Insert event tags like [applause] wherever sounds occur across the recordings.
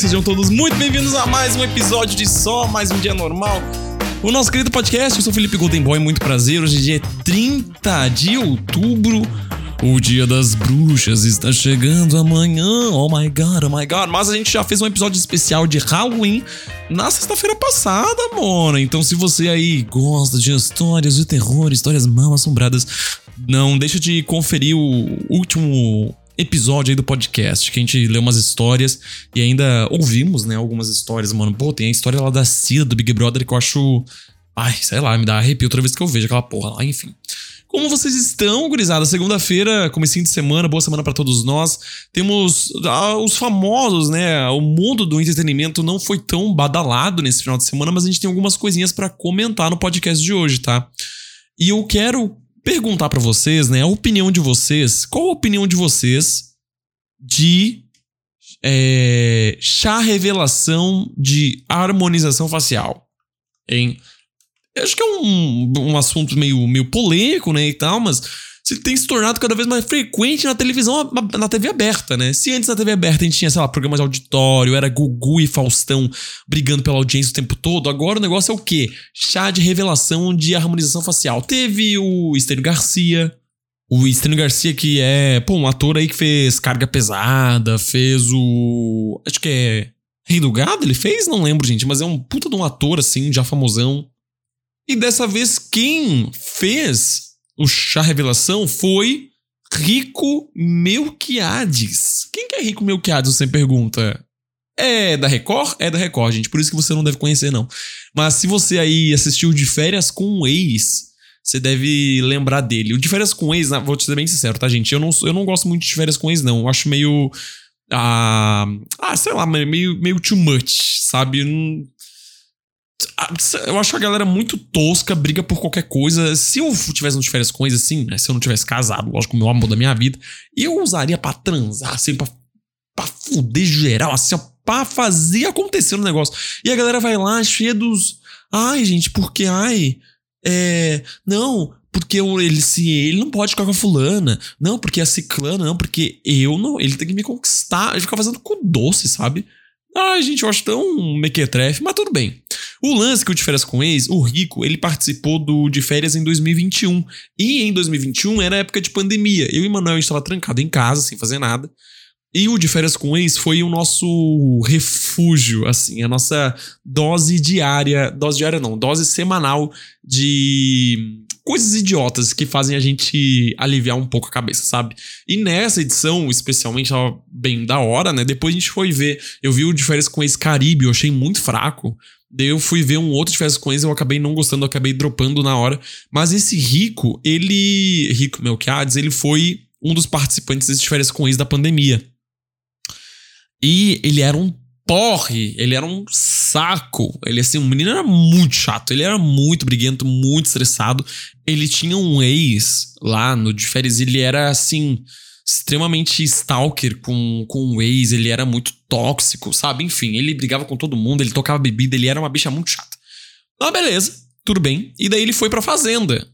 sejam todos muito bem-vindos a mais um episódio de Só Mais Um Dia Normal. O nosso querido podcast, eu sou Felipe Golden Boy, muito prazer. Hoje é dia 30 de outubro. O dia das bruxas está chegando amanhã. Oh my god, oh my god. Mas a gente já fez um episódio especial de Halloween na sexta-feira passada, mano. Então, se você aí gosta de histórias de terror, histórias mal assombradas, não deixa de conferir o último episódio aí do podcast, que a gente leu umas histórias e ainda ouvimos, né, algumas histórias, mano. Pô, tem a história lá da Cida, do Big Brother, que eu acho. Ai, sei lá, me dá arrepio toda vez que eu vejo aquela porra lá, enfim. Como vocês estão, gurizada? Segunda-feira, comecinho de semana, boa semana para todos nós. Temos ah, os famosos, né? O mundo do entretenimento não foi tão badalado nesse final de semana, mas a gente tem algumas coisinhas para comentar no podcast de hoje, tá? E eu quero perguntar para vocês, né, a opinião de vocês. Qual a opinião de vocês de é, chá revelação de harmonização facial? Hein? Eu acho que é um, um assunto meio, meio polêmico, né, e tal, mas tem se tornado cada vez mais frequente na televisão, na TV aberta, né? Se antes na TV aberta a gente tinha, sei lá, programas de auditório, era Gugu e Faustão brigando pela audiência o tempo todo, agora o negócio é o quê? Chá de revelação de harmonização facial. Teve o Estênio Garcia, o Estênio Garcia que é, pô, um ator aí que fez Carga Pesada, fez o... acho que é Rei do Gado ele fez? Não lembro, gente, mas é um puta de um ator, assim, já famosão. E dessa vez quem fez o chá revelação foi Rico Melquiades. Quem que é Rico Melquiades, você pergunta? É da Record? É da Record, gente. Por isso que você não deve conhecer, não. Mas se você aí assistiu De Férias com o Ex, você deve lembrar dele. O De Férias com o Ex, vou te ser bem sincero, tá, gente? Eu não, eu não gosto muito de Férias com o Ex, não. Eu acho meio... Ah, ah, sei lá, meio, meio too much, sabe? Eu acho a galera muito tosca, briga por qualquer coisa. Se eu tivesse de férias com eles, assim, né? Se eu não tivesse casado, lógico, o meu amor da minha vida, eu usaria para transar, assim, pra, pra fuder geral, assim, ó, pra fazer acontecer o negócio. E a galera vai lá, cheia dos. Ai, gente, porque, ai. É. Não, porque ele se ele não pode ficar com a fulana, não, porque a ciclana, não, porque eu não, ele tem que me conquistar, ele fica fazendo com doce, sabe? Ai, gente, eu acho tão mequetrefe, mas tudo bem. O lance que o De Férias com Ex, o Rico, ele participou do De Férias em 2021. E em 2021 era época de pandemia. Eu e o Manuel estava trancado em casa, sem fazer nada. E o De Férias com Ex foi o nosso refúgio, assim, a nossa dose diária, dose diária não, dose semanal de coisas idiotas que fazem a gente aliviar um pouco a cabeça, sabe? E nessa edição, especialmente, tava bem da hora, né? Depois a gente foi ver, eu vi o De Férias com Ex Caribe, eu achei muito fraco. Daí eu fui ver um outro de com eles, eu acabei não gostando, eu acabei dropando na hora. Mas esse Rico, ele. Rico Melquiades, ele foi um dos participantes desse de férias eles da pandemia. E ele era um porre, ele era um saco. Ele, assim, o menino era muito chato, ele era muito briguento, muito estressado. Ele tinha um ex lá no de férias, ele era assim extremamente stalker com, com o ex, ele era muito tóxico, sabe? Enfim, ele brigava com todo mundo, ele tocava bebida, ele era uma bicha muito chata. Ah, beleza, tudo bem. E daí ele foi pra fazenda.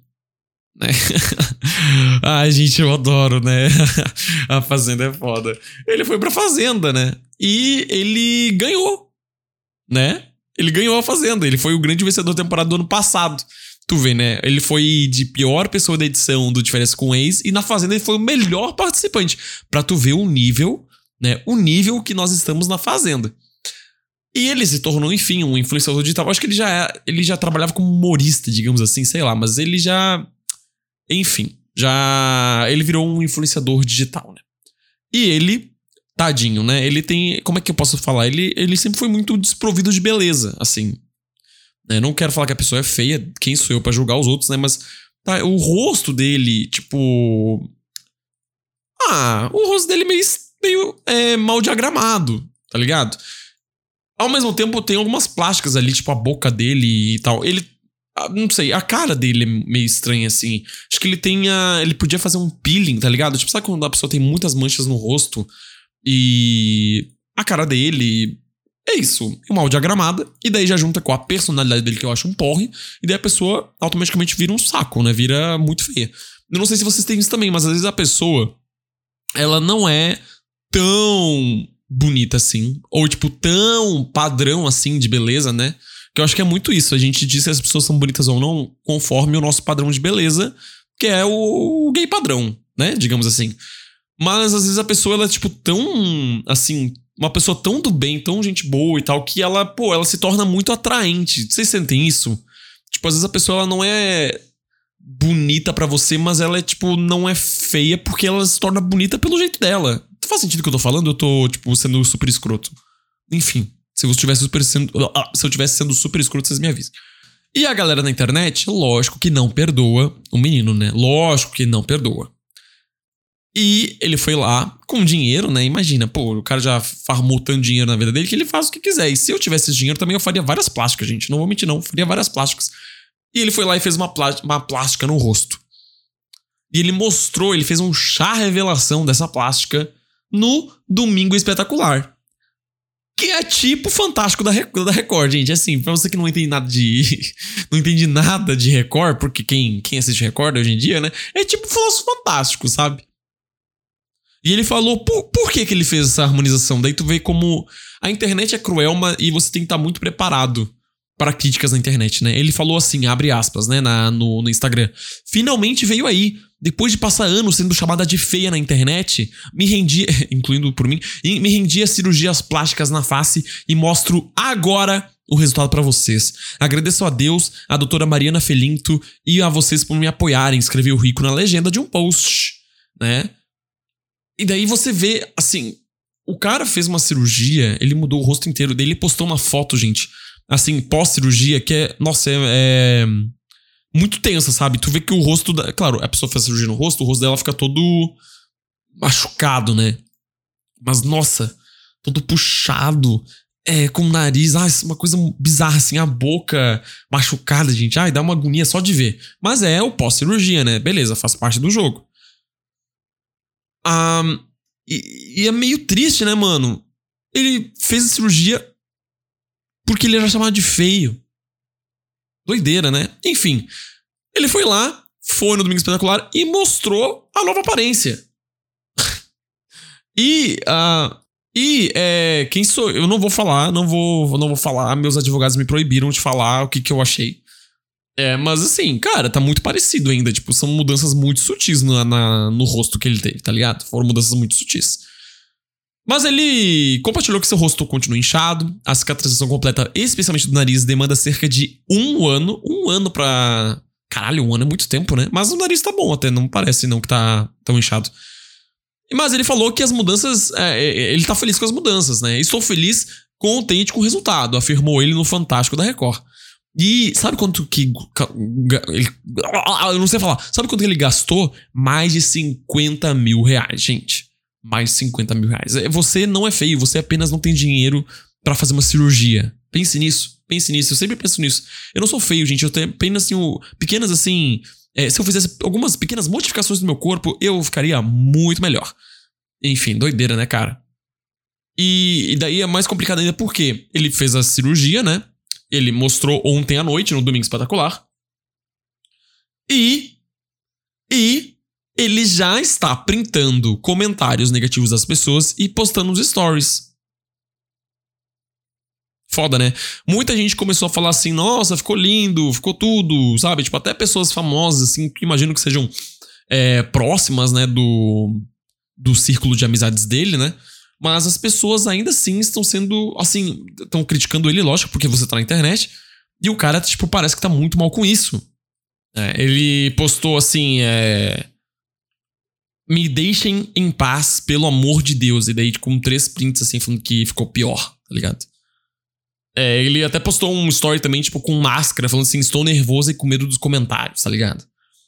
Né? [laughs] Ai, gente, eu adoro, né? [laughs] a fazenda é foda. Ele foi pra fazenda, né? E ele ganhou, né? Ele ganhou a fazenda. Ele foi o grande vencedor da temporada do ano passado. Tu vê, né? Ele foi de pior pessoa da edição do Diferença com Ex e na Fazenda ele foi o melhor participante. Pra tu ver o nível, né? O nível que nós estamos na Fazenda. E ele se tornou, enfim, um influenciador digital. Acho que ele já, é, ele já trabalhava como humorista, digamos assim, sei lá, mas ele já. Enfim, já. Ele virou um influenciador digital, né? E ele, tadinho, né? Ele tem. Como é que eu posso falar? Ele, ele sempre foi muito desprovido de beleza, assim. Não quero falar que a pessoa é feia, quem sou eu para julgar os outros, né? Mas tá, o rosto dele, tipo. Ah, o rosto dele meio, meio é, mal diagramado, tá ligado? Ao mesmo tempo, tem algumas plásticas ali, tipo a boca dele e tal. Ele. Ah, não sei, a cara dele é meio estranha, assim. Acho que ele tem a. Ele podia fazer um peeling, tá ligado? Tipo, sabe quando a pessoa tem muitas manchas no rosto e. A cara dele é isso, é mal diagramada, e daí já junta com a personalidade dele, que eu acho um porre, e daí a pessoa automaticamente vira um saco, né? Vira muito feia. Eu não sei se vocês têm isso também, mas às vezes a pessoa, ela não é tão bonita assim. Ou, tipo, tão padrão assim de beleza, né? Que eu acho que é muito isso. A gente diz se as pessoas são bonitas ou não conforme o nosso padrão de beleza, que é o gay padrão, né? Digamos assim. Mas às vezes a pessoa, ela é, tipo, tão. Assim. Uma pessoa tão do bem, tão gente boa e tal, que ela, pô, ela se torna muito atraente. Vocês sentem isso? Tipo, às vezes a pessoa, ela não é bonita para você, mas ela é, tipo, não é feia porque ela se torna bonita pelo jeito dela. Faz sentido o que eu tô falando? Eu tô, tipo, sendo super escroto. Enfim, se eu estivesse super sendo. Ah, se eu tivesse sendo super escroto, vocês me avisem. E a galera na internet, lógico que não perdoa o menino, né? Lógico que não perdoa. E ele foi lá com dinheiro, né? Imagina, pô, o cara já farmou tanto dinheiro na vida dele que ele faz o que quiser. E se eu tivesse esse dinheiro também, eu faria várias plásticas, gente. Não vou mentir, não. Eu faria várias plásticas. E ele foi lá e fez uma, uma plástica no rosto. E ele mostrou, ele fez um chá revelação dessa plástica no Domingo Espetacular. Que é tipo fantástico da, da Record, gente. Assim, pra você que não entende nada de. [laughs] não entende nada de Record, porque quem, quem assiste Record hoje em dia, né? É tipo Falso Fantástico, sabe? E ele falou por, por que, que ele fez essa harmonização. Daí tu vê como a internet é cruel e você tem que estar muito preparado para críticas na internet, né? Ele falou assim, abre aspas, né, na, no, no Instagram. Finalmente veio aí. Depois de passar anos sendo chamada de feia na internet, me rendi, [laughs] incluindo por mim, me rendi a cirurgias plásticas na face e mostro agora o resultado para vocês. Agradeço a Deus, a doutora Mariana Felinto e a vocês por me apoiarem, escreveu o Rico na legenda de um post, né? E daí você vê, assim, o cara fez uma cirurgia, ele mudou o rosto inteiro dele, ele postou uma foto, gente, assim, pós-cirurgia, que é, nossa, é, é, muito tensa, sabe? Tu vê que o rosto, da, claro, a pessoa faz cirurgia no rosto, o rosto dela fica todo machucado, né? Mas, nossa, todo puxado, é, com o nariz, ah, uma coisa bizarra, assim, a boca machucada, gente. Ai, dá uma agonia só de ver. Mas é o pós-cirurgia, né? Beleza, faz parte do jogo. Um, e, e, é meio triste, né, mano? Ele fez a cirurgia porque ele era chamado de feio. Doideira, né? Enfim, ele foi lá, foi no Domingo Espetacular e mostrou a nova aparência. [laughs] e, uh, e é, quem sou eu? não vou falar, não vou, não vou falar. Meus advogados me proibiram de falar o que, que eu achei. É, mas assim, cara, tá muito parecido ainda. Tipo, são mudanças muito sutis na, na, no rosto que ele teve, tá ligado? Foram mudanças muito sutis. Mas ele compartilhou que seu rosto continua inchado, a cicatrização completa, especialmente do nariz, demanda cerca de um ano. Um ano pra. Caralho, um ano é muito tempo, né? Mas o nariz tá bom até, não parece não que tá tão inchado. Mas ele falou que as mudanças. É, é ele tá feliz com as mudanças, né? Estou feliz, contente com o resultado, afirmou ele no Fantástico da Record. E sabe quanto que. Ele, eu não sei falar. Sabe quanto que ele gastou? Mais de 50 mil reais, gente. Mais de 50 mil reais. É, você não é feio, você apenas não tem dinheiro para fazer uma cirurgia. Pense nisso. Pense nisso. Eu sempre penso nisso. Eu não sou feio, gente. Eu tenho apenas assim, pequenas assim. É, se eu fizesse algumas pequenas modificações no meu corpo, eu ficaria muito melhor. Enfim, doideira, né, cara? E, e daí é mais complicado ainda porque ele fez a cirurgia, né? Ele mostrou ontem à noite, no Domingo Espetacular. E. E. Ele já está printando comentários negativos das pessoas e postando nos stories. Foda, né? Muita gente começou a falar assim: nossa, ficou lindo, ficou tudo, sabe? Tipo, até pessoas famosas, assim, que imagino que sejam é, próximas, né, do, do círculo de amizades dele, né? Mas as pessoas ainda assim estão sendo, assim, estão criticando ele, lógico, porque você tá na internet. E o cara, tipo, parece que tá muito mal com isso. É, ele postou assim, é... Me deixem em paz, pelo amor de Deus. E daí, com três prints, assim, falando que ficou pior, tá ligado? É, ele até postou um story também, tipo, com máscara, falando assim: estou nervoso e com medo dos comentários, tá ligado?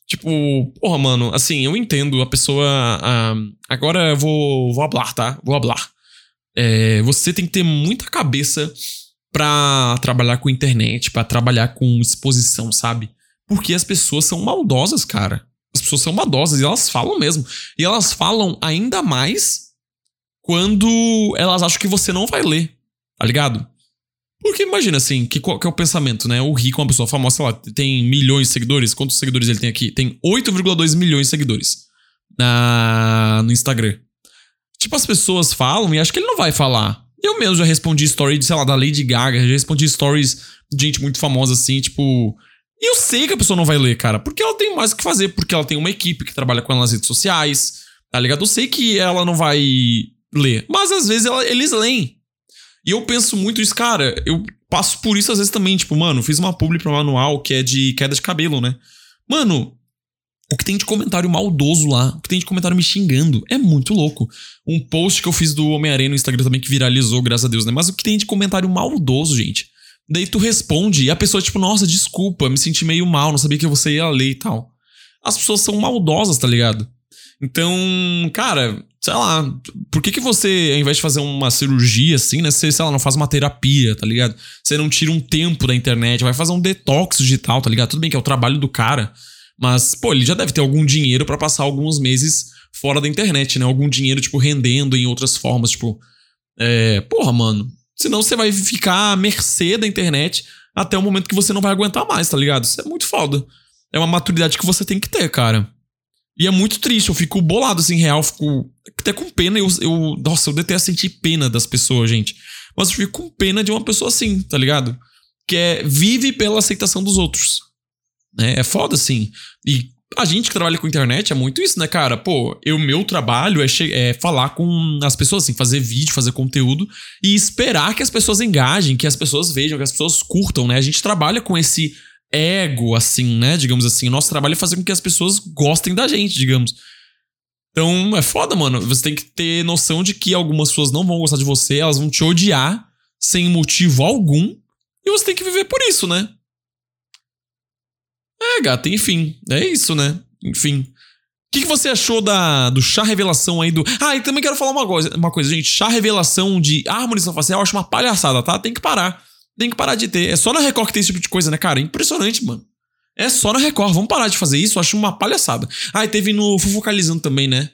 Tipo, porra, mano, assim, eu entendo a pessoa. Uh, agora eu vou, vou hablar, tá? Vou hablar. É, você tem que ter muita cabeça pra trabalhar com internet, para trabalhar com exposição, sabe? Porque as pessoas são maldosas, cara. As pessoas são maldosas e elas falam mesmo. E elas falam ainda mais quando elas acham que você não vai ler, tá ligado? Porque imagina assim, que, qual que é o pensamento, né? O Rico é uma pessoa famosa, sei lá, tem milhões de seguidores. Quantos seguidores ele tem aqui? Tem 8,2 milhões de seguidores na, no Instagram. tipo, as pessoas falam e acho que ele não vai falar. Eu mesmo já respondi story, sei lá, da Lady Gaga, já respondi stories de gente muito famosa assim, tipo. E eu sei que a pessoa não vai ler, cara, porque ela tem mais o que fazer, porque ela tem uma equipe que trabalha com ela nas redes sociais, tá ligado? Eu sei que ela não vai ler, mas às vezes ela, eles leem. E eu penso muito isso, cara, eu passo por isso às vezes também, tipo, mano, fiz uma publi pra manual que é de queda de cabelo, né? Mano, o que tem de comentário maldoso lá, o que tem de comentário me xingando, é muito louco. Um post que eu fiz do Homem-Aranha no Instagram também que viralizou, graças a Deus, né? Mas o que tem de comentário maldoso, gente? Daí tu responde e a pessoa, tipo, nossa, desculpa, me senti meio mal, não sabia que você ia ler e tal. As pessoas são maldosas, tá ligado? Então, cara, sei lá, por que que você, ao invés de fazer uma cirurgia assim, né, você, sei lá, não faz uma terapia, tá ligado? Você não tira um tempo da internet, vai fazer um detox digital, tá ligado? Tudo bem que é o trabalho do cara, mas, pô, ele já deve ter algum dinheiro para passar alguns meses fora da internet, né? Algum dinheiro, tipo, rendendo em outras formas, tipo. É. Porra, mano. Senão você vai ficar à mercê da internet até o momento que você não vai aguentar mais, tá ligado? Isso é muito foda. É uma maturidade que você tem que ter, cara. E é muito triste, eu fico bolado assim, real, fico até com pena. Eu, eu, nossa, eu detesto sentir pena das pessoas, gente. Mas eu fico com pena de uma pessoa assim, tá ligado? Que é vive pela aceitação dos outros. É, é foda, assim. E a gente que trabalha com internet é muito isso, né, cara? Pô, o meu trabalho é, é, falar com as pessoas, assim, fazer vídeo, fazer conteúdo e esperar que as pessoas engajem, que as pessoas vejam, que as pessoas curtam, né? A gente trabalha com esse ego, assim, né? Digamos assim. O nosso trabalho é fazer com que as pessoas gostem da gente, digamos. Então é foda, mano. Você tem que ter noção de que algumas pessoas não vão gostar de você, elas vão te odiar sem motivo algum. E você tem que viver por isso, né? É, gata, enfim. É isso, né? Enfim. O que, que, você achou da, do chá revelação aí do. Ah, e também quero falar uma coisa, uma coisa, gente. Chá revelação de harmonização facial eu acho uma palhaçada, tá? Tem que parar. Tem que parar de ter. É só na Record que tem esse tipo de coisa, né, cara? Impressionante, mano. É só na Record. Vamos parar de fazer isso. Acho uma palhaçada. Ah, e teve no Fofocalizando também, né?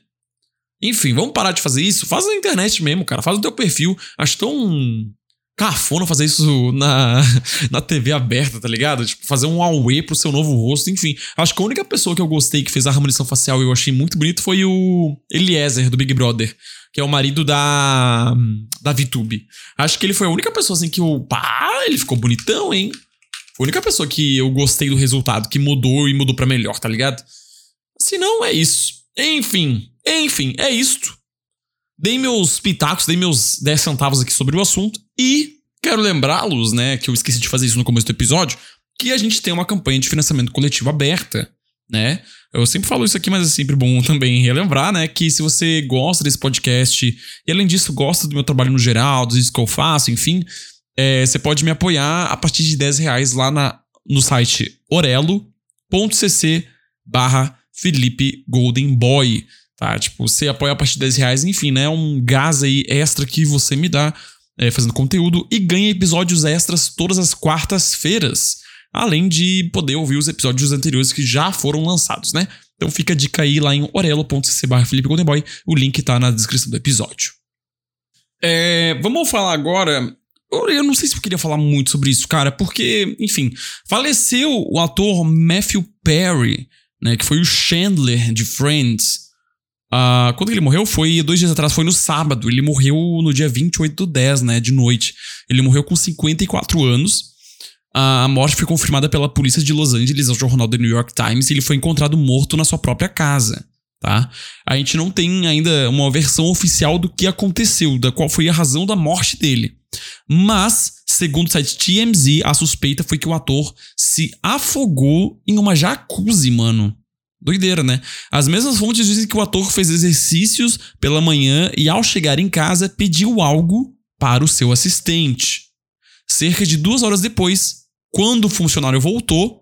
Enfim, vamos parar de fazer isso. Faz na internet mesmo, cara. Faz no teu perfil. Acho tão cafona fazer isso na, [laughs] na TV aberta, tá ligado? Tipo, fazer um away pro seu novo rosto, enfim. Acho que a única pessoa que eu gostei que fez a harmonização facial e eu achei muito bonito foi o Eliezer, do Big Brother, que é o marido da, da VTube. Acho que ele foi a única pessoa assim que eu. Pá, ele ficou bonitão, hein? Foi a única pessoa que eu gostei do resultado, que mudou e mudou para melhor, tá ligado? Se não, é isso. Enfim, enfim, é isto. Dei meus pitacos, dei meus 10 centavos aqui sobre o assunto e quero lembrá-los, né, que eu esqueci de fazer isso no começo do episódio, que a gente tem uma campanha de financiamento coletivo aberta, né? Eu sempre falo isso aqui, mas é sempre bom [laughs] também relembrar, né, que se você gosta desse podcast e além disso gosta do meu trabalho no geral, dos vídeos que eu faço, enfim, é, você pode me apoiar a partir de 10 reais lá na, no site orelo.cc barra Felipe Golden Boy tá? Tipo, você apoia a partir de 10 reais, enfim, né? Um gás aí extra que você me dá é, fazendo conteúdo e ganha episódios extras todas as quartas-feiras. Além de poder ouvir os episódios anteriores que já foram lançados, né? Então fica a dica aí lá em orelo.cc barra Felipe Goldenboy. O link tá na descrição do episódio. É, vamos falar agora eu não sei se eu queria falar muito sobre isso, cara, porque, enfim, faleceu o ator Matthew Perry, né, que foi o Chandler de Friends. Uh, quando ele morreu foi dois dias atrás, foi no sábado. Ele morreu no dia 28 do 10, né, de noite. Ele morreu com 54 anos. A morte foi confirmada pela polícia de Los Angeles ao jornal The New York Times e ele foi encontrado morto na sua própria casa, tá? A gente não tem ainda uma versão oficial do que aconteceu, da qual foi a razão da morte dele. Mas, segundo o site TMZ, a suspeita foi que o ator se afogou em uma jacuzzi, mano. Doideira, né? As mesmas fontes dizem que o ator fez exercícios pela manhã e, ao chegar em casa, pediu algo para o seu assistente. Cerca de duas horas depois, quando o funcionário voltou,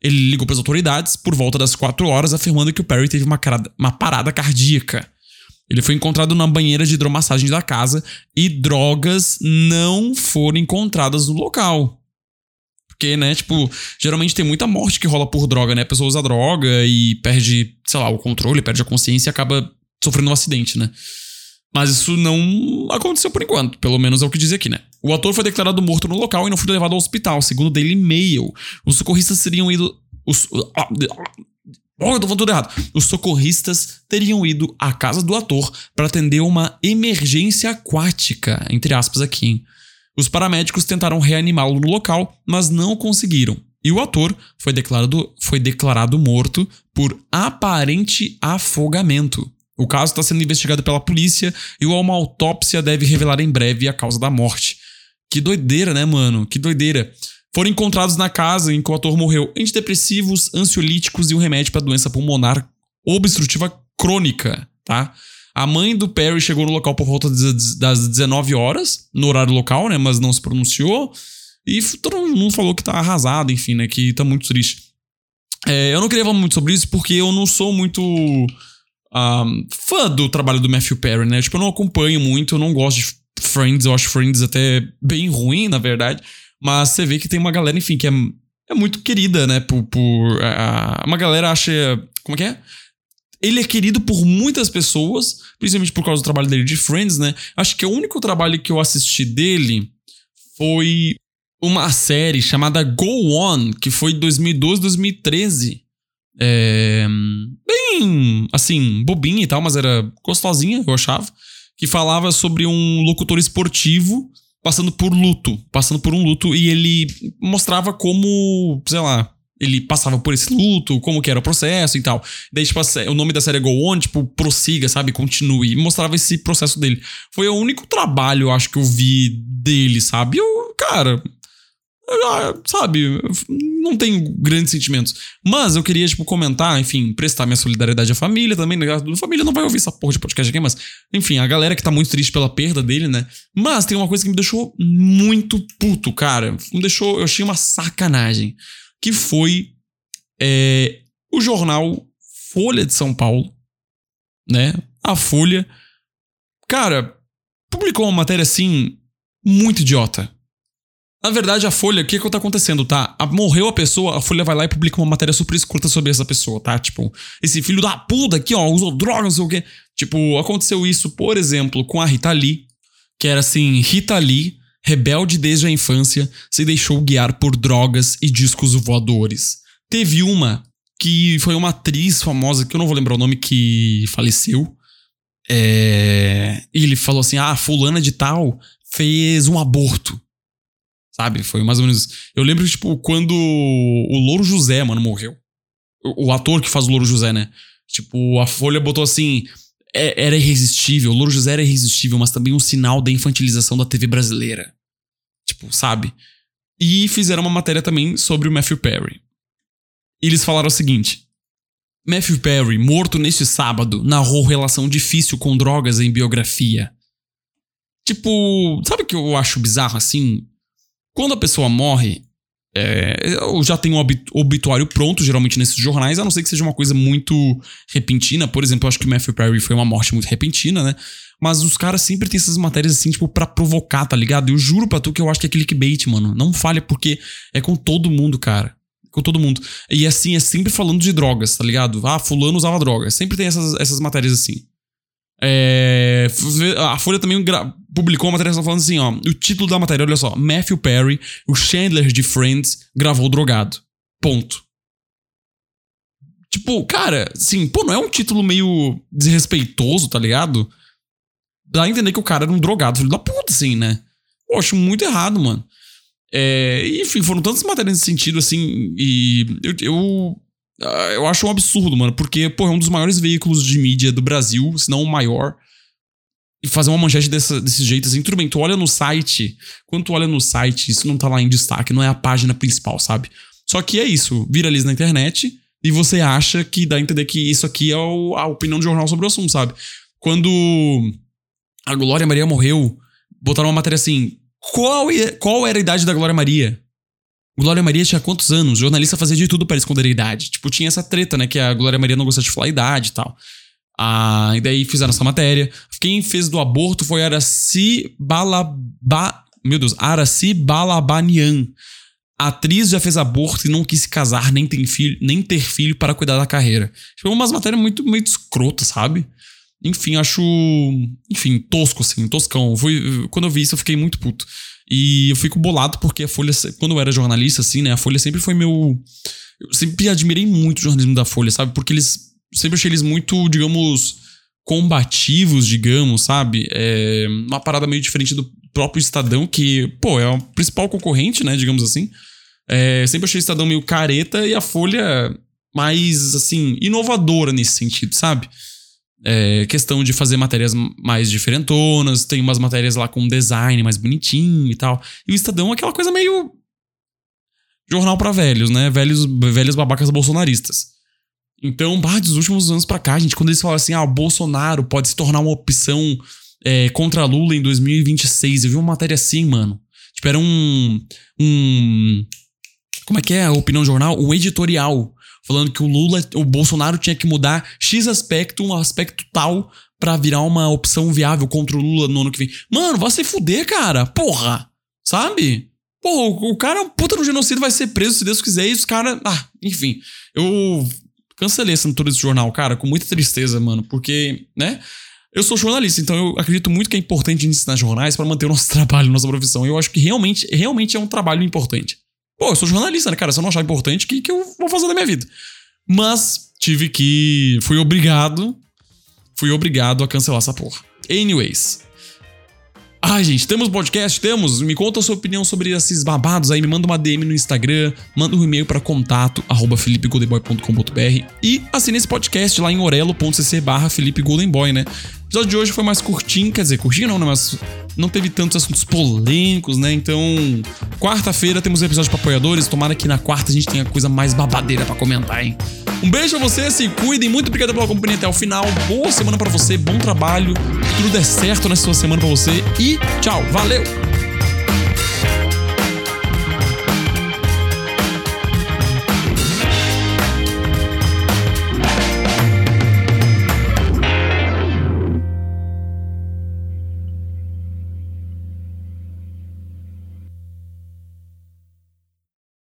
ele ligou para as autoridades por volta das quatro horas, afirmando que o Perry teve uma, uma parada cardíaca. Ele foi encontrado na banheira de hidromassagem da casa e drogas não foram encontradas no local. Porque, né, tipo, geralmente tem muita morte que rola por droga, né? A pessoa usa droga e perde, sei lá, o controle, perde a consciência e acaba sofrendo um acidente, né? Mas isso não aconteceu por enquanto, pelo menos é o que diz aqui, né? O ator foi declarado morto no local e não foi levado ao hospital, segundo Daily Mail. Os socorristas seriam ido. Os, Oh, eu tô falando tudo errado. Os socorristas teriam ido à casa do ator para atender uma emergência aquática, entre aspas aqui. Hein? Os paramédicos tentaram reanimá-lo no local, mas não conseguiram. E o ator foi declarado, foi declarado morto por aparente afogamento. O caso está sendo investigado pela polícia e uma autópsia deve revelar em breve a causa da morte. Que doideira, né, mano? Que doideira. Foram encontrados na casa em que o ator morreu antidepressivos, ansiolíticos e um remédio para doença pulmonar obstrutiva crônica, tá? A mãe do Perry chegou no local por volta das 19 horas, no horário local, né? Mas não se pronunciou. E todo mundo falou que tá arrasado, enfim, né? Que tá muito triste. É, eu não queria falar muito sobre isso porque eu não sou muito um, fã do trabalho do Matthew Perry, né? Tipo, eu não acompanho muito, eu não gosto de Friends, eu acho Friends até bem ruim, na verdade. Mas você vê que tem uma galera, enfim, que é, é muito querida, né? Por. por uma galera acha. Como é que é? Ele é querido por muitas pessoas, principalmente por causa do trabalho dele de Friends, né? Acho que o único trabalho que eu assisti dele foi uma série chamada Go On, que foi 2012, 2013. É, bem, assim, bobinha e tal, mas era gostosinha, eu achava. Que falava sobre um locutor esportivo passando por luto, passando por um luto, e ele mostrava como, sei lá, ele passava por esse luto, como que era o processo e tal. Daí, tipo, o nome da série é Go On, tipo, prossiga, sabe? Continue. E mostrava esse processo dele. Foi o único trabalho, eu acho, que eu vi dele, sabe? Eu, cara, sabe, não tenho grandes sentimentos. Mas eu queria, tipo, comentar, enfim, prestar minha solidariedade à família também. Né? A família não vai ouvir essa porra de podcast aqui, mas, enfim, a galera que tá muito triste pela perda dele, né? Mas tem uma coisa que me deixou muito puto, cara. Me deixou, eu achei uma sacanagem. Que foi é, o jornal Folha de São Paulo, né? A Folha. Cara, publicou uma matéria assim, muito idiota na verdade, a Folha, o que que tá acontecendo, tá? A, morreu a pessoa, a Folha vai lá e publica uma matéria super escrota sobre essa pessoa, tá? Tipo, esse filho da puta aqui, ó, usou drogas, não sei o quê. Tipo, aconteceu isso, por exemplo, com a Rita Lee, que era assim, Rita Lee, rebelde desde a infância, se deixou guiar por drogas e discos voadores. Teve uma que foi uma atriz famosa, que eu não vou lembrar o nome, que faleceu. É... E ele falou assim: ah, fulana de tal fez um aborto. Sabe? Foi mais ou menos. Eu lembro, tipo, quando o Louro José, mano, morreu. O, ator que faz o Louro José, né? Tipo, a Folha botou assim. É, era irresistível, o Louro José era irresistível, mas também um sinal da infantilização da TV brasileira. Tipo, sabe? E fizeram uma matéria também sobre o Matthew Perry. Eles falaram o seguinte: Matthew Perry, morto neste sábado, narrou relação difícil com drogas em biografia. Tipo, sabe o que eu acho bizarro assim? Quando a pessoa morre, é, já tem um obituário pronto, geralmente nesses jornais, a não ser que seja uma coisa muito repentina. Por exemplo, eu acho que o Matthew Perry foi uma morte muito repentina, né? Mas os caras sempre têm essas matérias assim, tipo, pra provocar, tá ligado? Eu juro pra tu que eu acho que é clickbait, mano. Não falha, porque é com todo mundo, cara. Com todo mundo. E assim, é sempre falando de drogas, tá ligado? Ah, fulano usava drogas. Sempre tem essas, essas matérias assim. É, a Folha também publicou uma matéria falando assim, ó. O título da matéria, olha só. Matthew Perry, o Chandler de Friends, gravou drogado. Ponto. Tipo, cara, assim, pô, não é um título meio desrespeitoso, tá ligado? Dá a entender que o cara era um drogado, filho da puta, assim, né? Eu acho muito errado, mano. É, enfim, foram tantas matérias nesse sentido, assim, e eu, eu eu acho um absurdo, mano, porque, pô, é um dos maiores veículos de mídia do Brasil, se não o maior. E fazer uma manchete dessa, desse jeito, assim, tudo bem, tu olha no site, quando tu olha no site, isso não tá lá em destaque, não é a página principal, sabe? Só que é isso, viraliza na internet e você acha que dá a entender que isso aqui é o, a opinião do jornal sobre o assunto, sabe? Quando a Glória Maria morreu, botaram uma matéria assim: qual, qual era a idade da Glória Maria? Glória Maria tinha quantos anos? O jornalista fazia de tudo para esconder a idade. Tipo, tinha essa treta, né? Que a Glória Maria não gostava de falar a idade e tal. Ah, e daí fizeram essa matéria. Quem fez do aborto foi Araci Balaba... Meu Deus, Araci Balabanian. A atriz já fez aborto e não quis se casar nem ter filho, nem ter filho para cuidar da carreira. Foi umas matérias muito, muito escrotas, sabe? Enfim, acho. Enfim, tosco, assim, toscão. Fui, quando eu vi isso, eu fiquei muito puto. E eu fico bolado porque a Folha, quando eu era jornalista, assim, né? A Folha sempre foi meu. Eu sempre admirei muito o jornalismo da Folha, sabe? Porque eles. Sempre achei eles muito, digamos, combativos, digamos, sabe? É uma parada meio diferente do próprio Estadão, que, pô, é o principal concorrente, né? Digamos assim. É, sempre achei o Estadão meio careta e a Folha mais, assim, inovadora nesse sentido, sabe? É, questão de fazer matérias mais diferentonas, tem umas matérias lá com design mais bonitinho e tal. E o Estadão é aquela coisa meio. jornal para velhos, né? Velhos, velhos babacas bolsonaristas. Então, bah, dos últimos anos pra cá, gente, quando eles falam assim, ah, o Bolsonaro pode se tornar uma opção é, contra Lula em 2026, eu vi uma matéria assim, mano. Tipo, era um. um como é que é a opinião jornal? Um editorial falando que o Lula, o Bolsonaro tinha que mudar X aspecto, um aspecto tal, para virar uma opção viável contra o Lula no ano que vem. Mano, vai se fuder, cara. Porra. Sabe? Porra, o cara é um puta no genocídio, vai ser preso se Deus quiser. E os caras. Ah, enfim. Eu cancelei essa leitura desse jornal, cara, com muita tristeza, mano. Porque, né? Eu sou jornalista, então eu acredito muito que é importante ensinar jornais para manter o nosso [laughs] trabalho, nossa profissão. Eu acho que realmente, realmente é um trabalho importante. Pô, eu sou jornalista, né, cara? Se eu não achar importante, o que, que eu vou fazer da minha vida? Mas tive que. Fui obrigado. Fui obrigado a cancelar essa porra. Anyways. Ai, gente, temos podcast? Temos? Me conta a sua opinião sobre esses babados aí. Me manda uma DM no Instagram, manda um e-mail para contato arroba e assine esse podcast lá em orelo.cc barra Felipe né? O episódio de hoje foi mais curtinho, quer dizer, curtinho não, né? Mas não teve tantos assuntos polêmicos, né? Então, quarta-feira temos um episódio para apoiadores. Tomara que na quarta a gente tenha coisa mais babadeira para comentar, hein? Um beijo a vocês, se cuidem. Muito obrigado pela companhia até o final. Boa semana para você, bom trabalho. Que tudo dê certo nessa sua semana para você. E tchau, valeu!